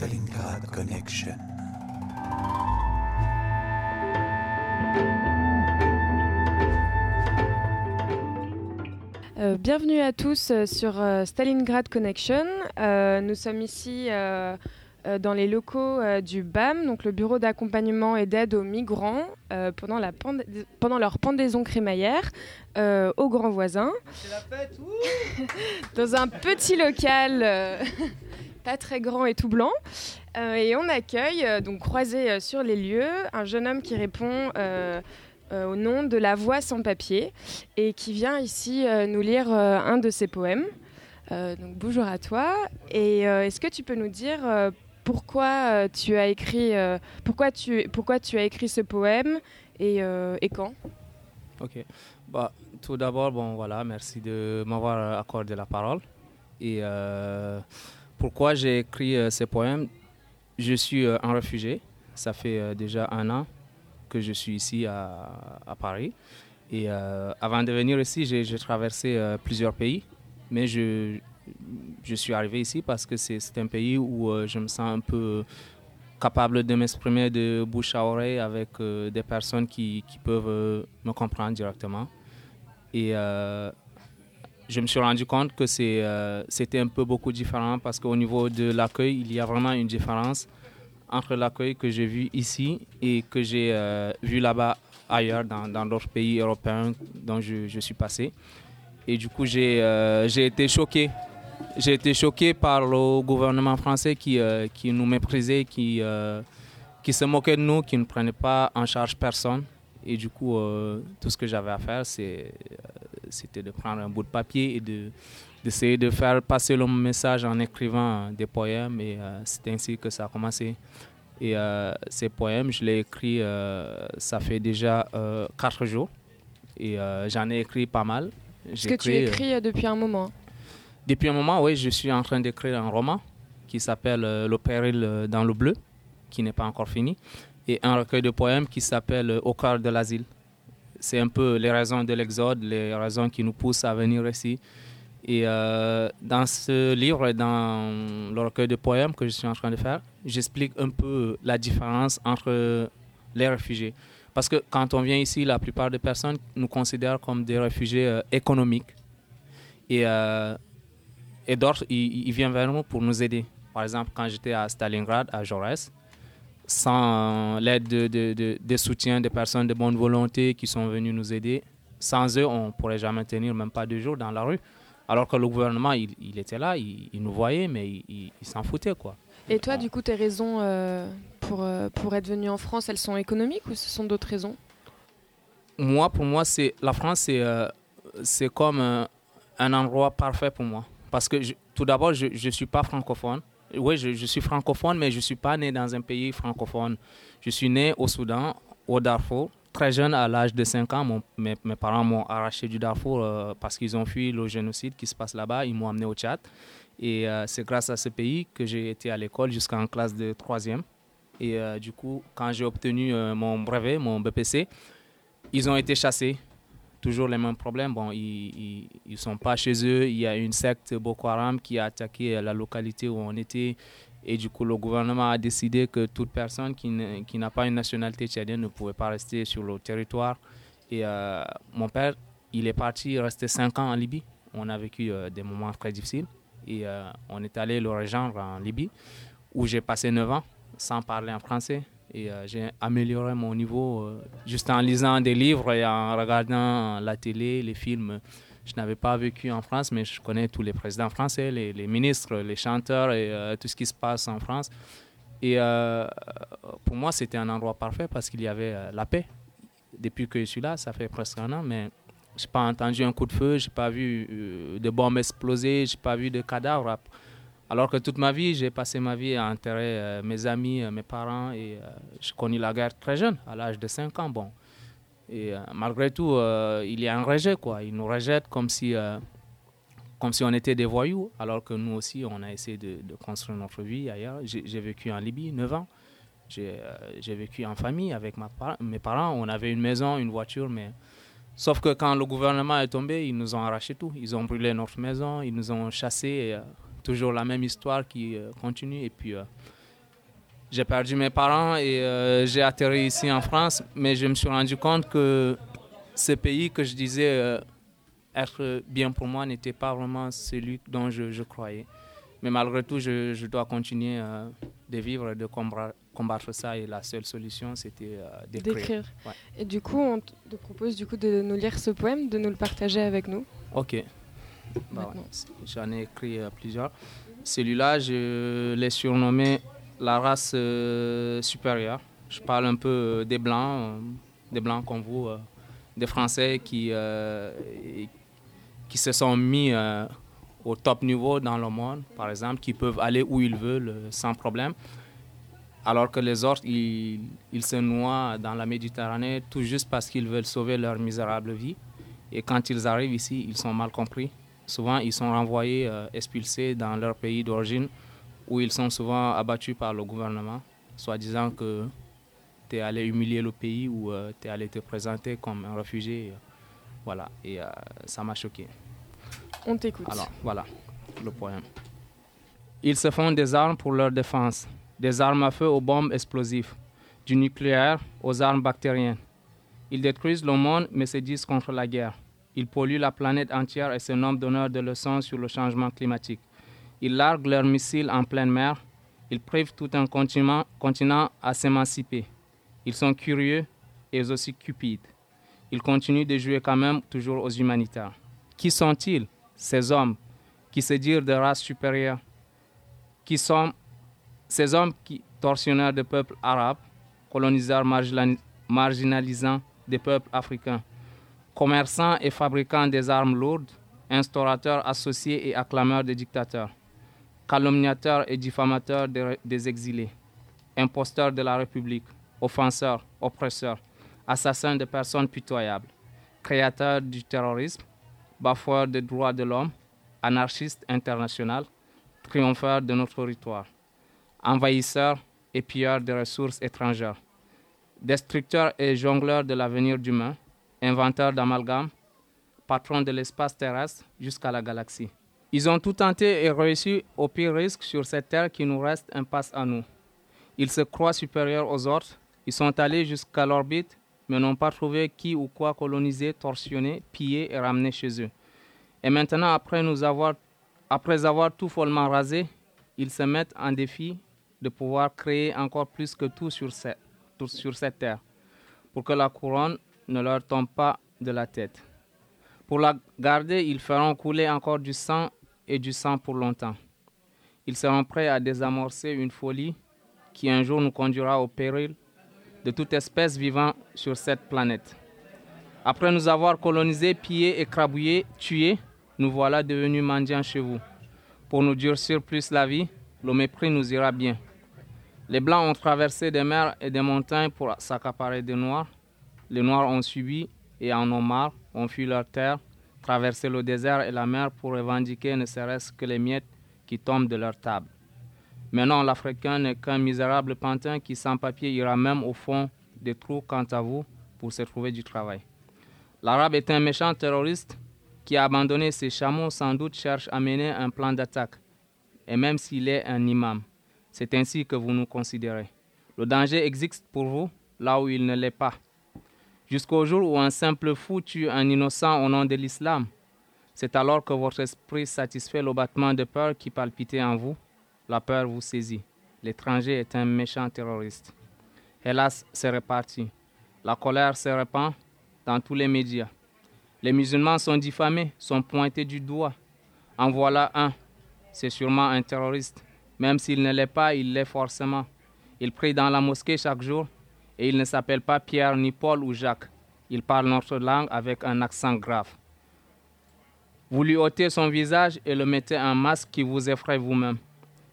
Stalingrad Connection. Euh, bienvenue à tous euh, sur euh, Stalingrad Connection. Euh, nous sommes ici euh, euh, dans les locaux euh, du BAM, donc le Bureau d'accompagnement et d'aide aux migrants, euh, pendant, la pend- pendant leur pendaison crémaillère euh, aux grands voisins. dans un petit local euh, pas très grand et tout blanc. Euh, et on accueille, euh, donc croisé euh, sur les lieux, un jeune homme qui répond au nom de La Voix sans papier et qui vient ici nous lire un de ses poèmes. Donc bonjour à toi. Et est-ce que tu peux nous dire pourquoi tu as écrit ce poème et, quand? Ok. Bah, tout d'abord, bon, voilà, merci de m'avoir accordé la parole. Et pourquoi j'ai écrit euh, ces poèmes Je suis euh, un réfugié. Ça fait euh, déjà un an que je suis ici à, Paris. Et euh, avant de venir ici, j'ai traversé plusieurs pays. Mais je, suis arrivé ici parce que c'est un pays où je me sens un peu capable de m'exprimer de bouche à oreille avec des personnes qui, qui peuvent me comprendre directement. Et je me suis rendu compte que euh, c'était un peu beaucoup différent parce qu'au niveau de l'accueil, il y a vraiment une différence entre l'accueil que j'ai vu ici et que j'ai euh, vu là-bas ailleurs dans, d'autres pays européens dont je, suis passé. Et du coup, j'ai, euh, j'ai été choqué j'ai été choqué par le gouvernement français qui, nous méprisait, qui, se moquait de nous, qui ne prenait pas en charge personne. Et du coup, tout ce que j'avais à faire, c'est, c'était de prendre un bout de papier et de, d'essayer de faire passer le message en écrivant des poèmes. Et euh, c'est ainsi que ça a commencé. Et euh, ces poèmes, je les écrit, euh, ça fait déjà euh, quatre jours. Et euh, j'en ai écrit pas mal. Est-ce que tu euh, écris euh, depuis un moment depuis un moment, oui, je suis en train d'écrire un roman qui s'appelle euh, Le péril euh, dans le bleu, qui n'est pas encore fini, et un recueil de poèmes qui s'appelle euh, Au cœur de l'asile. C'est un peu les raisons de l'exode, les raisons qui nous poussent à venir ici. Et euh, dans ce livre dans le recueil de poèmes que je suis en train de faire, j'explique un peu la différence entre les réfugiés. Parce que quand on vient ici, la plupart des personnes nous considèrent comme des réfugiés euh, économiques. Et euh, et d'autres, ils, ils viennent vers nous pour nous aider. Par exemple, quand j'étais à Stalingrad, à Jaurès, sans l'aide de, de- de- des soutiens des personnes de bonne volonté qui sont venues nous aider, sans eux, on ne pourrait jamais tenir même pas deux jours dans la rue. Alors que le gouvernement, il, il était là, il, il nous voyait, mais il, s'en foutait, quoi. Et toi, du coup, tes raisons euh, pour, euh, pour être venu en France, elles sont économiques ou ce sont d'autres raisons? Moi, pour moi, c'est la France, c'est euh, c'est comme un, un endroit parfait pour moi. Parce que je- tout d'abord, je ne suis pas francophone. Oui, je, suis francophone, mais je ne suis pas né dans un pays francophone. Je suis né au Soudan, au Darfour. Très jeune, à l'âge de 5 ans, mes, parents m'ont arraché du Darfour euh, parce qu'ils ont fui le génocide qui se passe là-bas. Ils m'ont amené au Tchad. Et euh, c'est grâce à ce pays que j'ai été à l'école jusqu'en classe de 3e. Et euh, du coup, quand j'ai obtenu mon brevet, mon BPC, ils ont été chassés. Toujours les mêmes problèmes. Ils ne sont pas chez eux. Il y a une secte Boko Haram qui a attaqué la localité où on était. Et du coup, le gouvernement a décidé que toute personne qui n'a pas une nationalité tchadienne ne pouvait pas rester sur le territoire. Et euh, mon père, il est parti rester 5 ans en Libye. On a vécu euh, des moments très difficiles. Et euh, on est allé le rejoindre en Libye, où j'ai passé 9 ans sans parler en français. Et euh, j'ai amélioré mon niveau euh, juste en lisant des livres et en regardant la télé, les films. Je n'avais pas vécu en France, mais je connais tous les présidents français, les, ministres, les chanteurs et euh, tout ce qui se passe en France. Et pour moi, c'était un endroit parfait parce qu'il y avait la paix. Depuis que je suis là, ça fait presque un an, mais je n'ai pas entendu un coup de feu, je n'ai pas vu de bombes exploser, je n'ai pas vu de cadavres. Alors que toute ma vie, j'ai passé ma vie à enterrer euh, mes amis, euh, mes parents, et euh, je connais la guerre très jeune, à l'âge de 5 ans. Et euh, malgré tout, il y a un rejet, quoi. Ils nous rejettent comme si, on était des voyous, alors que nous aussi, on a essayé de, construire notre vie ailleurs. J'ai j'ai vécu en Libye 9 ans. J'ai j'ai vécu en famille avec mes parents. On avait une maison, une voiture, mais sauf que quand le gouvernement est tombé, ils nous ont arraché tout. Ils ont brûlé notre maison, ils nous ont chassés. Toujours la même histoire qui euh, continue. Et puis, euh, j'ai perdu mes parents et euh, j'ai atterri ici en France, mais je me suis rendu compte que ce pays que je disais être bien pour moi n'était pas vraiment celui dont je, je croyais. Mais malgré tout, je, je dois continuer euh, de vivre et de combattre, combattre ça. Et la seule solution, c'était euh, d'écrire. d'écrire. Ouais. Et du coup, on te propose du coup de nous lire ce poème, de nous le partager avec nous. Ok. Bah ouais. J'en ai écrit euh, plusieurs. Celui-là, je l'ai surnommé la race euh, supérieure. Je parle un peu euh, des Blancs, des Blancs comme vous, des Français qui, qui se sont mis au top niveau dans le monde, par exemple, qui peuvent aller où ils veulent sans problème. Alors que les autres, ils, ils se noient dans la Méditerranée tout juste parce qu'ils veulent sauver leur misérable vie. Et quand ils arrivent ici, ils sont mal compris. Souvent, ils sont renvoyés, euh, expulsés dans leur pays d'origine, où ils sont souvent abattus par le gouvernement, soi-disant que tu es allé humilier le pays ou tu es allé te présenter comme un réfugié. Voilà, et euh, ça m'a choqué. On t'écoute. Alors, voilà le poème. Ils se font des armes pour leur défense, des armes à feu aux bombes explosives, du nucléaire aux armes bactériennes. Ils détruisent le monde mais se disent contre la guerre. Ils polluent la planète entière et se nomment donneurs de leçons sur le changement climatique. Ils larguent leurs missiles en pleine mer. Ils privent tout un continent, à s'émanciper. Ils sont curieux et aussi cupides. Ils continuent de jouer quand même toujours aux humanitaires. Qui sont-ils, ces hommes qui se disent de race supérieure? Qui sont ces hommes qui, tortionnaires des peuples arabes, colonisateurs marginali- marginalisants des peuples africains, commerçants et fabricants des armes lourdes, instaurateurs associés et acclameurs des dictateurs, calomniateurs et diffamateurs des- exilés, imposteurs de la République, offenseurs, oppresseurs, assassins de personnes pitoyables, créateurs du terrorisme, bafoueurs des droits de l'homme, anarchistes international, triompheurs de notre territoire, envahisseurs et pilleurs des ressources étrangères, destructeurs et jongleurs de l'avenir humain, inventeurs d'amalgames, patrons de l'espace terrestre jusqu'à la galaxie. Ils ont tout tenté et réussi au pire risque sur cette terre qui nous reste impasse à nous. Ils se croient supérieurs aux autres, ils sont allés jusqu'à l'orbite, mais n'ont pas trouvé qui ou quoi coloniser, torsionner, piller et ramener chez eux. Et maintenant, après, nous avoir, après avoir tout follement rasé, ils se mettent en défi de pouvoir créer encore plus que tout sur, cette- tout sur cette terre, pour que la couronne ne leur tombe pas de la tête. Pour la garder, ils feront couler encore du sang et du sang pour longtemps. Ils seront prêts à désamorcer une folie qui un jour nous conduira au péril de toute espèce vivant sur cette planète. Après nous avoir colonisés, pillés, écrabouillés, tués, nous voilà devenus mendiants chez vous. Pour nous durcir plus la vie, le mépris nous ira bien. Les Blancs ont traversé des mers et des montagnes pour s'accaparer des Noirs. Les Noirs ont subi et en ont marre, ont fui leur terre, traversé le désert et la mer pour revendiquer ne serait-ce que les miettes qui tombent de leur table. Maintenant, l'Africain n'est qu'un misérable pantin qui, sans papier, ira même au fond des trous quant à vous pour se trouver du travail. L'Arabe est un méchant terroriste qui a abandonné ses chameaux, sans doute cherche à mener un plan d'attaque. Et même s'il est un imam, c'est ainsi que vous nous considérez. Le danger existe pour vous là où il ne l'est pas. Jusqu'au jour où un simple fou tue un innocent au nom de l'islam. C'est alors que votre esprit satisfait le battement de peur qui palpitait en vous. La peur vous saisit. L'étranger est un méchant terroriste. Hélas, c'est reparti. La colère se répand dans tous les médias. Les musulmans sont diffamés, sont pointés du doigt. En voilà un. C'est sûrement un terroriste. Même s'il ne l'est pas, il l'est forcément. Il prie dans la mosquée chaque jour et il ne s'appelle pas Pierre, ni Paul ou Jacques. Il parle notre langue avec un accent grave. Vous lui ôtez son visage et le mettez un masque qui vous effraie vous-même.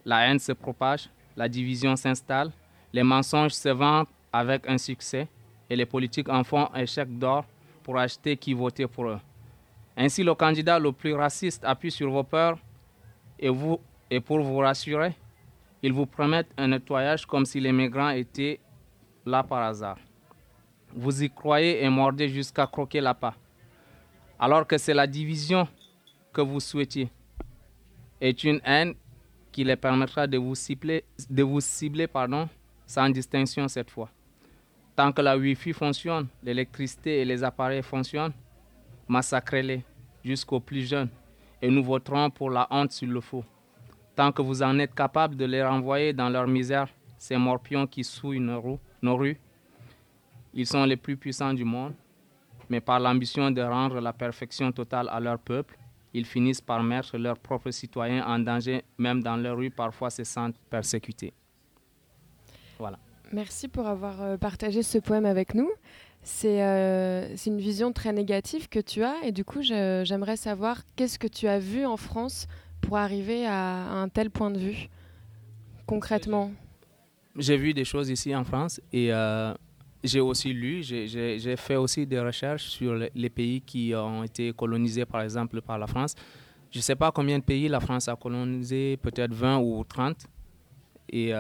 La haine se propage, la division s'installe, les mensonges se vendent avec un succès et les politiques en font un chèque d'or pour acheter qui votait pour eux. Ainsi, le candidat le plus raciste appuie sur vos peurs et, vous, et pour vous rassurer, ils vous promettent un nettoyage comme si les migrants étaient là par hasard. Vous y croyez et mordez jusqu'à croquer la pas, alors que c'est la division que vous souhaitiez. Est une haine qui les permettra de vous cibler, de vous cibler pardon, sans distinction cette fois. Tant que la Wi-Fi fonctionne, l'électricité et les appareils fonctionnent, massacrez-les jusqu'aux plus jeunes et nous voterons pour la honte s'il le faut. Tant que vous en êtes capable de les renvoyer dans leur misère, ces morpions qui souillent nos, nos rues, ils sont les plus puissants du monde, mais par l'ambition de rendre la perfection totale à leur peuple, ils finissent par mettre leurs propres citoyens en danger, même dans leur rue, parfois se sentent persécutés. Voilà. Merci pour avoir euh, partagé ce poème avec nous. Euh, c'est une vision très négative que tu as et du coup j'aimerais savoir qu'est-ce que tu as vu en France pour arriver à, un tel point de vue concrètement? J'ai vu des choses ici en France et euh, j'ai aussi lu, j'ai fait aussi des recherches sur les pays qui ont été colonisés par exemple par la France. Je ne sais pas combien de pays la France a colonisé, peut-être 20 ou 30. Et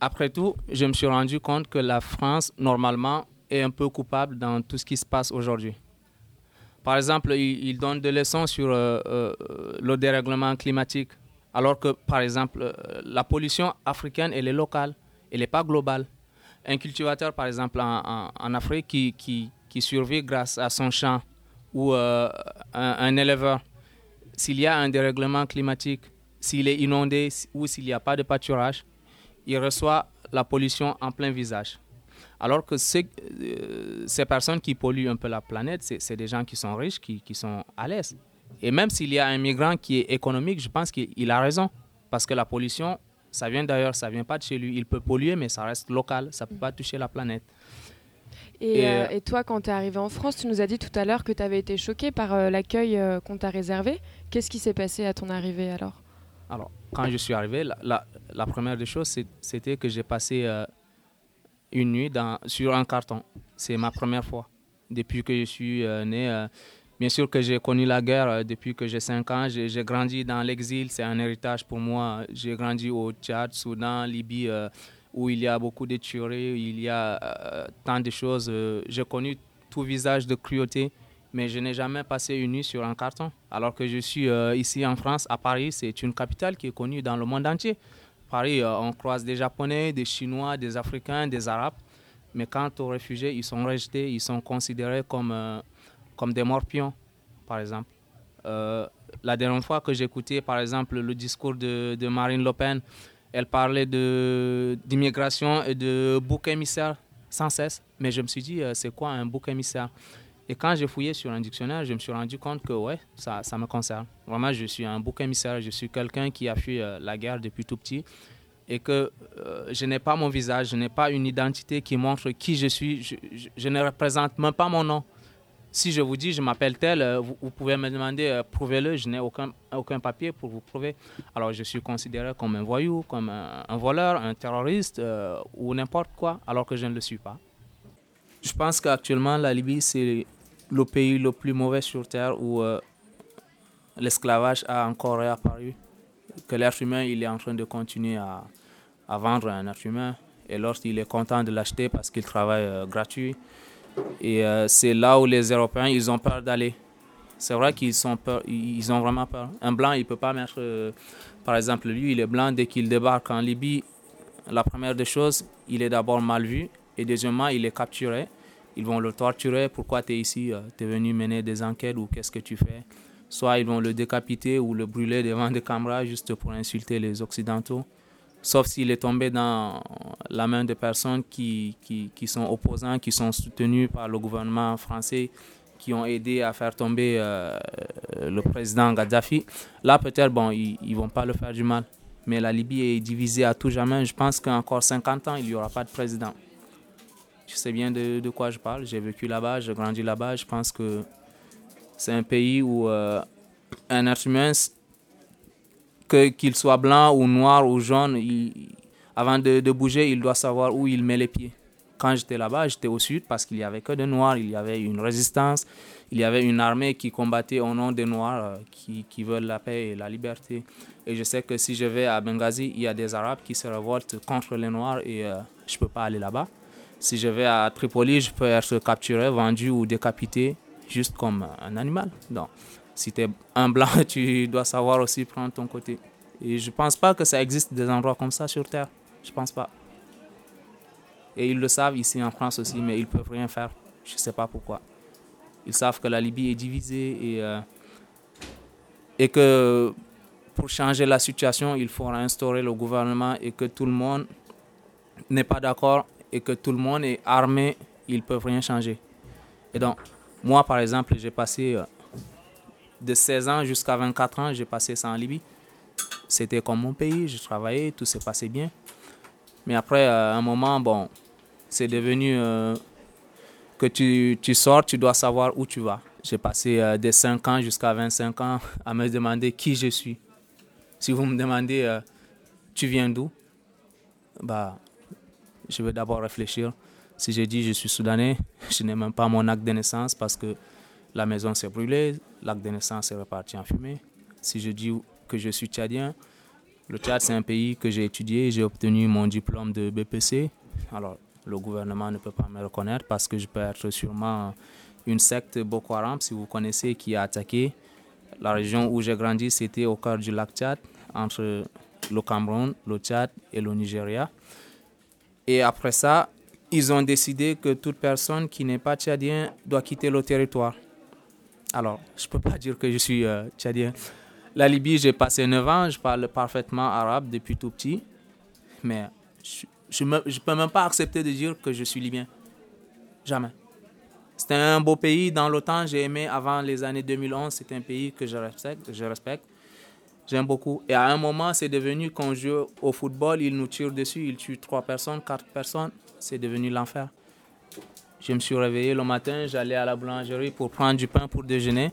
après tout, je me suis rendu compte que la France, normalement, est un peu coupable dans tout ce qui se passe aujourd'hui. Par exemple, il, donne des leçons sur euh, euh, le dérèglement climatique, alors que, par exemple, euh, la pollution africaine, elle est locale, elle n'est pas globale. Un cultivateur, par exemple, en, Afrique, qui, survit grâce à son champ, ou un, un éleveur, s'il y a un dérèglement climatique, s'il est inondé ou s'il n'y a pas de pâturage, il reçoit la pollution en plein visage. Alors que euh, ces personnes qui polluent un peu la planète, c'est des gens qui sont riches, qui sont à l'aise. Et même s'il y a un migrant qui est économique, je pense qu'il a raison. Parce que la pollution, ça vient d'ailleurs, ça vient pas de chez lui. Il peut polluer, mais ça reste local, ça ne peut pas toucher la planète. Et, euh, et, toi, quand tu es arrivé en France, tu nous as dit tout à l'heure que tu avais été choqué par euh, l'accueil qu'on t'a réservé. Qu'est-ce qui s'est passé à ton arrivée alors? Alors, quand je suis arrivé, la, la, première des choses, c'était que j'ai passé euh, une nuit dans, sur un carton. C'est ma première fois depuis que je suis euh, né. Euh, bien sûr que j'ai connu la guerre depuis que j'ai 5 ans. J'ai grandi dans l'exil, c'est un héritage pour moi. J'ai grandi au Tchad, Soudan, Libye, où il y a beaucoup de tueries, il y a tant de choses. j'ai connu tout visage de cruauté mais je n'ai jamais passé une nuit sur un carton. Alors que je suis euh, ici en France, à Paris, c'est une capitale qui est connue dans le monde entier. Paris, euh, on croise des Japonais, des Chinois, des Africains, des Arabes. Mais quant aux réfugiés, ils sont rejetés, ils sont considérés comme, euh, comme des morpions, par exemple. la dernière fois que j'écoutais, par exemple, le discours de, Marine Le Pen, elle parlait d'immigration et de bouc émissaire sans cesse. Mais je me suis dit, c'est quoi un bouc émissaire? Et quand j'ai fouillé sur un dictionnaire, je me suis rendu compte que ouais, ça, me concerne. Vraiment, je suis un bouc émissaire, je suis quelqu'un qui a fui euh, la guerre depuis tout petit et que euh, je n'ai pas mon visage, je n'ai pas une identité qui montre qui je suis, je, ne représente même pas mon nom. Si je vous dis, je m'appelle tel, euh, vous, pouvez me demander, euh, prouvez-le, je n'ai aucun, aucun papier pour vous prouver. Alors je suis considéré comme un voyou, comme un, voleur, un terroriste euh, ou n'importe quoi, alors que je ne le suis pas. Je pense qu'actuellement, la Libye, c'est le pays le plus mauvais sur Terre où l'esclavage a encore réapparu, que l'être humain, il est en train de continuer à, à vendre un être humain, et lorsqu'il est content de l'acheter parce qu'il travaille gratuit, et euh, c'est là où les Européens, ils ont peur d'aller. C'est vrai qu'ils sont peur, ils ont vraiment peur. Un blanc, il peut pas mettre, euh, par exemple, lui, il est blanc dès qu'il débarque en Libye. La première des choses, il est d'abord mal vu, et deuxièmement, il est capturé. Ils vont le torturer. Pourquoi tu es ici Tu es venu mener des enquêtes ou qu'est-ce que tu fais? Soit ils vont le décapiter ou le brûler devant des caméras juste pour insulter les Occidentaux. Sauf s'il est tombé dans la main de personnes qui, qui, qui sont opposants, qui sont soutenus par le gouvernement français, qui ont aidé à faire tomber euh, le président Gaddafi. Là, peut-être, bon, ils ne vont pas le faire du mal. Mais la Libye est divisée à tout jamais. Je pense qu'encore 50 ans, il n'y aura pas de président. Je sais bien de, de quoi je parle. J'ai vécu là-bas, j'ai grandi là-bas. Je pense que c'est un pays où euh, un être humain, qu'il soit blanc ou noir ou jaune, avant de, bouger, il doit savoir où il met les pieds. Quand j'étais là-bas, j'étais au sud parce qu'il n'y avait que des noirs, il y avait une résistance, il y avait une armée qui combattait au nom des noirs euh, qui, qui veulent la paix et la liberté. Et je sais que si je vais à Benghazi, il y a des arabes qui se révoltent contre les noirs et euh, je ne peux pas aller là-bas. Si je vais à Tripoli, je peux être capturé, vendu ou décapité juste comme un animal. Donc, si tu es un blanc, tu dois savoir aussi prendre ton côté. Et je pense pas que ça existe des endroits comme ça sur Terre. Je pense pas. Et ils le savent ici en France aussi, mais ils peuvent rien faire. Je sais pas pourquoi. Ils savent que la Libye est divisée et, euh, et que pour changer la situation, il faut réinstaurer le gouvernement et que tout le monde n'est pas d'accord et que tout le monde est armé, ils peuvent rien changer. Et donc, moi, par exemple, j'ai passé euh, de 16 ans jusqu'à 24 ans, j'ai passé ça en Libye. C'était comme mon pays, je travaillais, tout s'est passé bien. Mais après, euh, à un moment, bon, c'est devenu euh, que tu, tu sors, tu dois savoir où tu vas. J'ai passé euh, des 5 ans jusqu'à 25 ans à me demander qui je suis. Si vous me demandez tu viens d'où, bah, je vais d'abord réfléchir. Si je dis je suis soudanais, je n'ai même pas mon acte de naissance parce que la maison s'est brûlée, l'acte de naissance est reparti en fumée. Si je dis que je suis tchadien, le Tchad c'est un pays que j'ai étudié, j'ai obtenu mon diplôme de BPC. Alors le gouvernement ne peut pas me reconnaître parce que je peux être sûrement une secte Boko Haram, si vous connaissez, qui a attaqué. La région où j'ai grandi, c'était au cœur du lac Tchad, entre le Cameroun, le Tchad et le Nigeria. Et après ça, ils ont décidé que toute personne qui n'est pas tchadien doit quitter le territoire. Alors, je ne peux pas dire que je suis euh, tchadien. La Libye, j'ai passé 9 ans, je parle parfaitement arabe depuis tout petit. Mais je ne peux même pas accepter de dire que je suis libyen. Jamais. C'était un beau pays dans l'OTAN, j'ai aimé avant les années 2011, c'est un pays que je respecte. J'aime beaucoup. Et à un moment, c'est devenu qu'on joue au football, ils nous tirent dessus, ils tuent trois personnes, quatre personnes. C'est devenu l'enfer. Je me suis réveillé le matin, j'allais à la boulangerie pour prendre du pain pour déjeuner.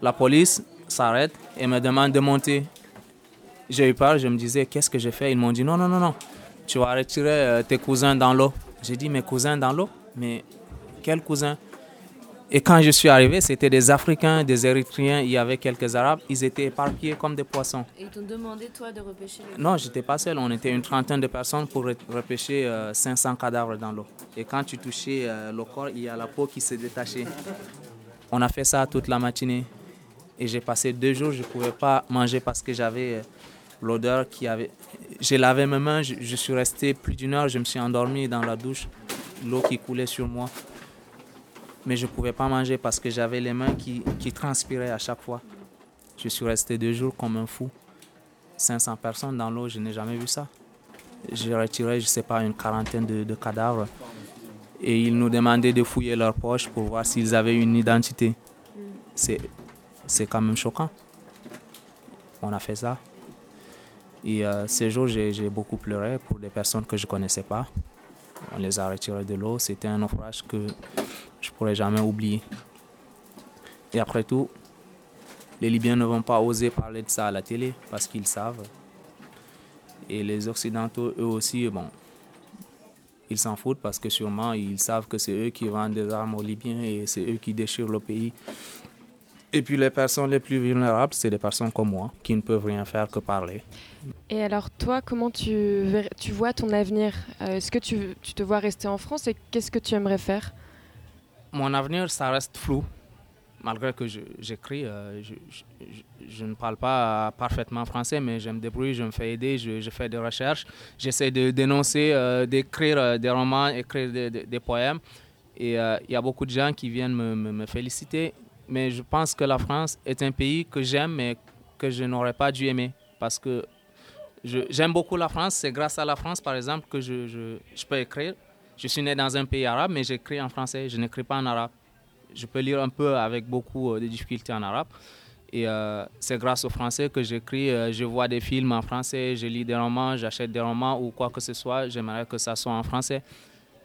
La police s'arrête et me demande de monter. J'ai eu peur, je me disais, qu'est-ce que j'ai fait? Ils m'ont dit, non, non, non, non, tu vas retirer euh, tes cousins dans l'eau. J'ai dit, mes cousins dans l'eau? Mais quels cousins? Et quand je suis arrivé, c'était des Africains, des Érythréens, il y avait quelques Arabes, ils étaient éparpillés comme des poissons. Et ils t'ont demandé, toi, de repêcher les Non, j'étais pas seul. On était une trentaine de personnes pour re- repêcher euh, 500 cadavres dans l'eau. Et quand tu touchais euh, le corps, il y a la peau qui se détachait. On a fait ça toute la matinée. Et j'ai passé deux jours, je ne pouvais pas manger parce que j'avais euh, l'odeur qui avait. J'ai lavé mes mains, je, suis resté plus d'une heure, je me suis endormi dans la douche, l'eau qui coulait sur moi. Mais je ne pouvais pas manger parce que j'avais les mains qui, qui transpiraient à chaque fois. Je suis resté deux jours comme un fou. 500 personnes dans l'eau, je n'ai jamais vu ça. J'ai retiré, je ne sais pas, une quarantaine de, de cadavres. Et ils nous demandaient de fouiller leurs poches pour voir s'ils avaient une identité. C'est, c'est quand même choquant. On a fait ça. Et euh, ces jours, j'ai, beaucoup pleuré pour des personnes que je ne connaissais pas. On les a retirés de l'eau. C'était un naufrage que je ne pourrais jamais oublier. Et après tout, les Libyens ne vont pas oser parler de ça à la télé parce qu'ils savent. Et les Occidentaux, eux aussi, bon, ils s'en foutent parce que sûrement ils savent que c'est eux qui vendent des armes aux Libyens et c'est eux qui déchirent le pays. Et puis les personnes les plus vulnérables, c'est des personnes comme moi qui ne peuvent rien faire que parler. Et alors toi, comment tu, tu vois ton avenir? Euh, Est-ce que tu, tu te vois rester en France et qu'est-ce que tu aimerais faire? Mon avenir, ça reste flou. Malgré que je- j'écris, euh, je, je- je- je ne parle pas parfaitement français, mais je me débrouille, je me fais aider, je, fais des recherches. J'essaie de dénoncer, euh, d'écrire des romans, écrire des, des- des poèmes. Et il y a beaucoup de gens qui viennent me, me- me féliciter. Mais je pense que la France est un pays que j'aime, mais que je n'aurais pas dû aimer. Parce que j'aime beaucoup la France. C'est grâce à la France, par exemple, que je, peux écrire. Je suis né dans un pays arabe, mais j'écris en français. Je n'écris pas en arabe. Je peux lire un peu avec beaucoup euh, de difficultés en arabe. Et euh, c'est grâce au français que j'écris. euh, je vois des films en français, je lis des romans, j'achète des romans ou quoi que ce soit. J'aimerais que ça soit en français.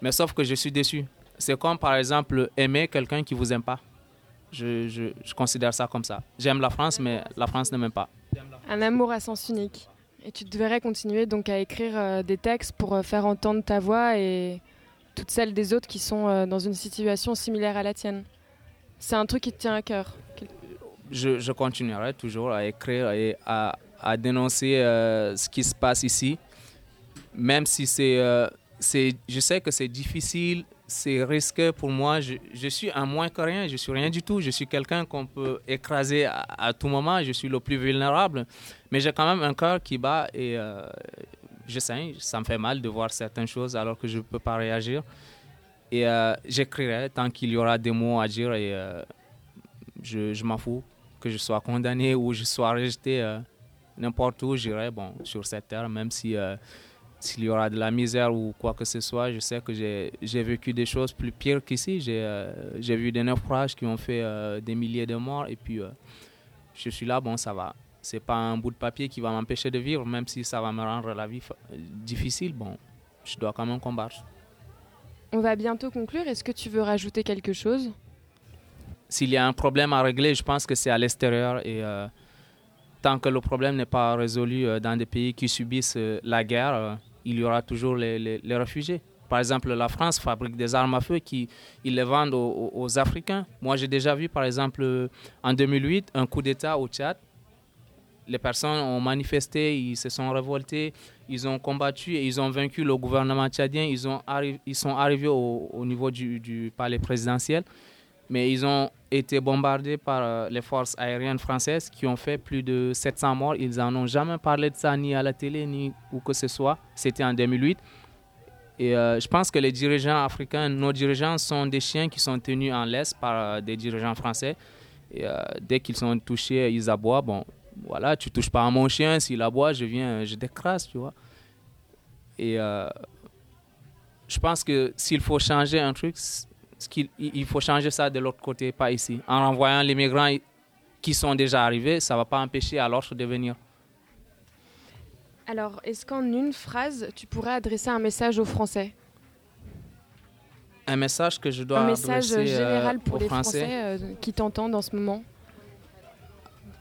Mais sauf que je suis déçu. C'est comme par exemple aimer quelqu'un qui vous aime pas. Je, je- je considère ça comme ça. J'aime la France, mais la France ne m'aime pas. Un amour à sens unique. Et tu devrais continuer donc à écrire euh, des textes pour euh, faire entendre ta voix et toutes celles des autres qui sont euh, dans une situation similaire à la tienne. C'est un truc qui te tient à cœur. je, je continuerai toujours à écrire et à, à dénoncer ce qui se passe ici, même si c'est, c'est, je sais que c'est difficile, c'est risqué pour moi. Je, suis un moins que rien, je suis rien du tout. Je suis quelqu'un qu'on peut écraser à, tout moment. Je suis le plus vulnérable, mais j'ai quand même un cœur qui bat et euh, je sais, ça me fait mal de voir certaines choses alors que je ne peux pas réagir. Et euh, j'écrirai tant qu'il y aura des mots à dire et euh, je, m'en fous que je sois condamné ou je sois rejeté n'importe où, j'irai bon, sur cette terre, même si s'il y aura de la misère ou quoi que ce soit, je sais que j'ai vécu des choses plus pires qu'ici. J'ai euh, vu des naufrages qui ont fait euh, des milliers de morts et puis euh, je suis là, bon, ça va. C'est pas un bout de papier qui va m'empêcher de vivre, même si ça va me rendre la vie difficile. Bon, je dois quand même combattre. On va bientôt conclure. Est-ce que tu veux rajouter quelque chose? S'il y a un problème à régler, je pense que c'est à l'extérieur et tant que le problème n'est pas résolu dans des pays qui subissent la guerre, il y aura toujours les, les- réfugiés. Par exemple, la France fabrique des armes à feu qui ils les vendent aux, Africains. Moi, j'ai déjà vu, par exemple, en 2008, un coup d'État au Tchad. Les personnes ont manifesté, ils se sont révoltés, ils ont combattu et ils ont vaincu le gouvernement tchadien. Ils, ont ils sont arrivés au, au niveau du, du palais présidentiel mais ils ont été bombardés par euh, les forces aériennes françaises qui ont fait plus de 700 morts. Ils n'en ont jamais parlé de ça ni à la télé ni où que ce soit. C'était en 2008. Et euh, je pense que les dirigeants africains, nos dirigeants sont des chiens qui sont tenus en laisse par euh, des dirigeants français. Et dès qu'ils sont touchés, ils aboient. Bon, voilà, tu touches pas à mon chien, s'il aboie, je viens, je t'écrase, tu vois. Et je pense que s'il faut changer un truc, ce qu'il- il faut changer ça de l'autre côté, pas ici. En renvoyant les migrants qui sont déjà arrivés, ça ne va pas empêcher à l'autre de venir. Alors, est-ce qu'en une phrase, tu pourrais adresser un message aux Français? Un message que je dois Un message adresser, euh, général pour aux les Français. Français euh, qui t'entendent en ce moment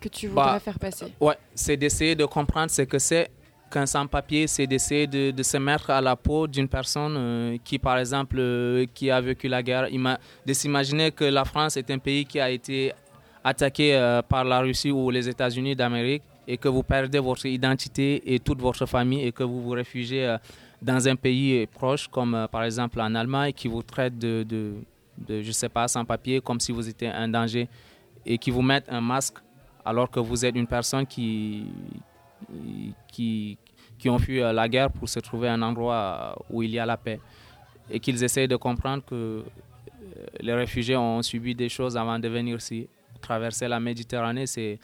que tu Bah, voudrais faire passer? Ouais, c'est d'essayer de comprendre ce que c'est qu'un sans-papier, c'est d'essayer de, se mettre à la peau d'une personne euh, qui, par exemple, euh, qui a vécu la guerre, de s'imaginer que la France est un pays qui a été attaqué euh, par la Russie ou les États-Unis d'Amérique et que vous perdez votre identité et toute votre famille et que vous vous réfugiez dans un pays proche, comme par exemple en Allemagne, qui vous traite de, de, de je sais pas, sans-papier, comme si vous étiez un danger et qui vous mettent un masque alors que vous êtes une personne qui, qui, qui ont fui la guerre pour se trouver un endroit où il y a la paix. Et qu'ils essayent de comprendre que euh, les réfugiés ont subi des choses avant de venir ici. Traverser la Méditerranée, c'est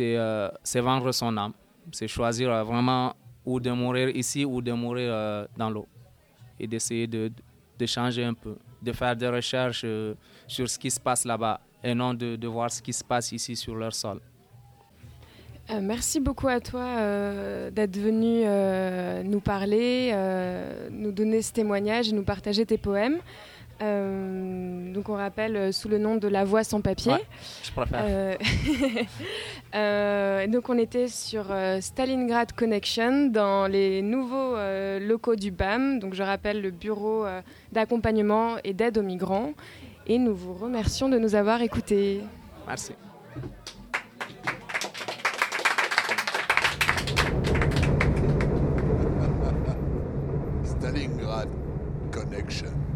euh, vendre son âme. C'est choisir euh, vraiment ou de mourir ici ou de mourir dans l'eau. Et d'essayer de, de changer un peu, de faire des recherches sur ce qui se passe là-bas et non de voir ce qui se passe ici sur leur sol. Euh, merci beaucoup à toi euh, d'être venu euh, nous parler, nous donner ce témoignage et nous partager tes poèmes. Donc on rappelle sous le nom de La Voix sans papier. Ouais, je préfère. Donc on était sur Stalingrad Connection dans les nouveaux locaux du BAM. Donc je rappelle le bureau d'accompagnement et d'aide aux migrants. Et nous vous remercions de nous avoir écoutés. Merci. Stalingrad Connection.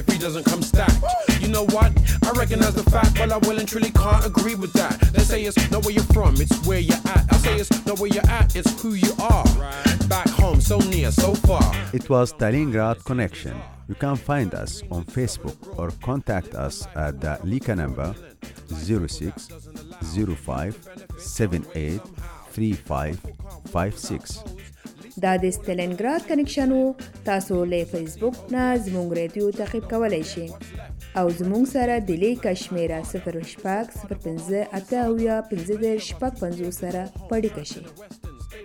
If he doesn't come stacked. You know what? I recognize the fact, but I well and truly can't agree with that. They say it's not where you're from, it's where you're at. I say it's not where you're at, it's who you are. Back home, so near, so far. It was Stalingrad Connection. You can find us on Facebook or contact us at the Lika number 06 05 78 3556. دا د ستلینګراد کنکشنو تاسو له فیسبوک نه زموږ ریډیو تعقیب کولای شئ أو زموږ سره د لې کشمیره 0505855 سره پړی کشي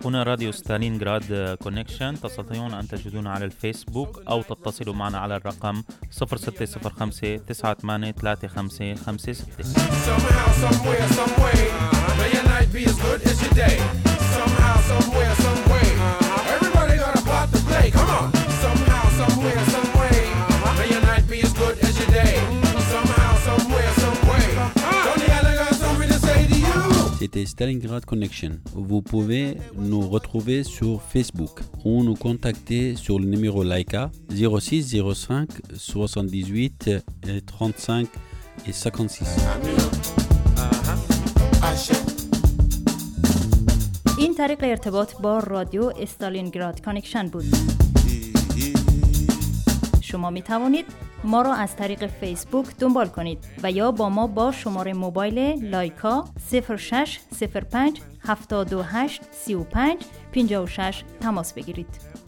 هنا راديو ستالينغراد كونكشن تستطيعون أن تجدونا على الفيسبوك أو تتصلوا معنا على الرقم 0605 98 Come. C'était Stalingrad Connection. Vous pouvez nous retrouver sur Facebook ou nous contacter sur le numéro Laika 06 05 78 35 et 56. این طریق ارتباط با رادیو استالینگراد کانکشن بود. شما می توانید ما را از طریق فیسبوک دنبال کنید و یا با ما با شماره موبایل لایکا 06 05 728 35 56 تماس بگیرید.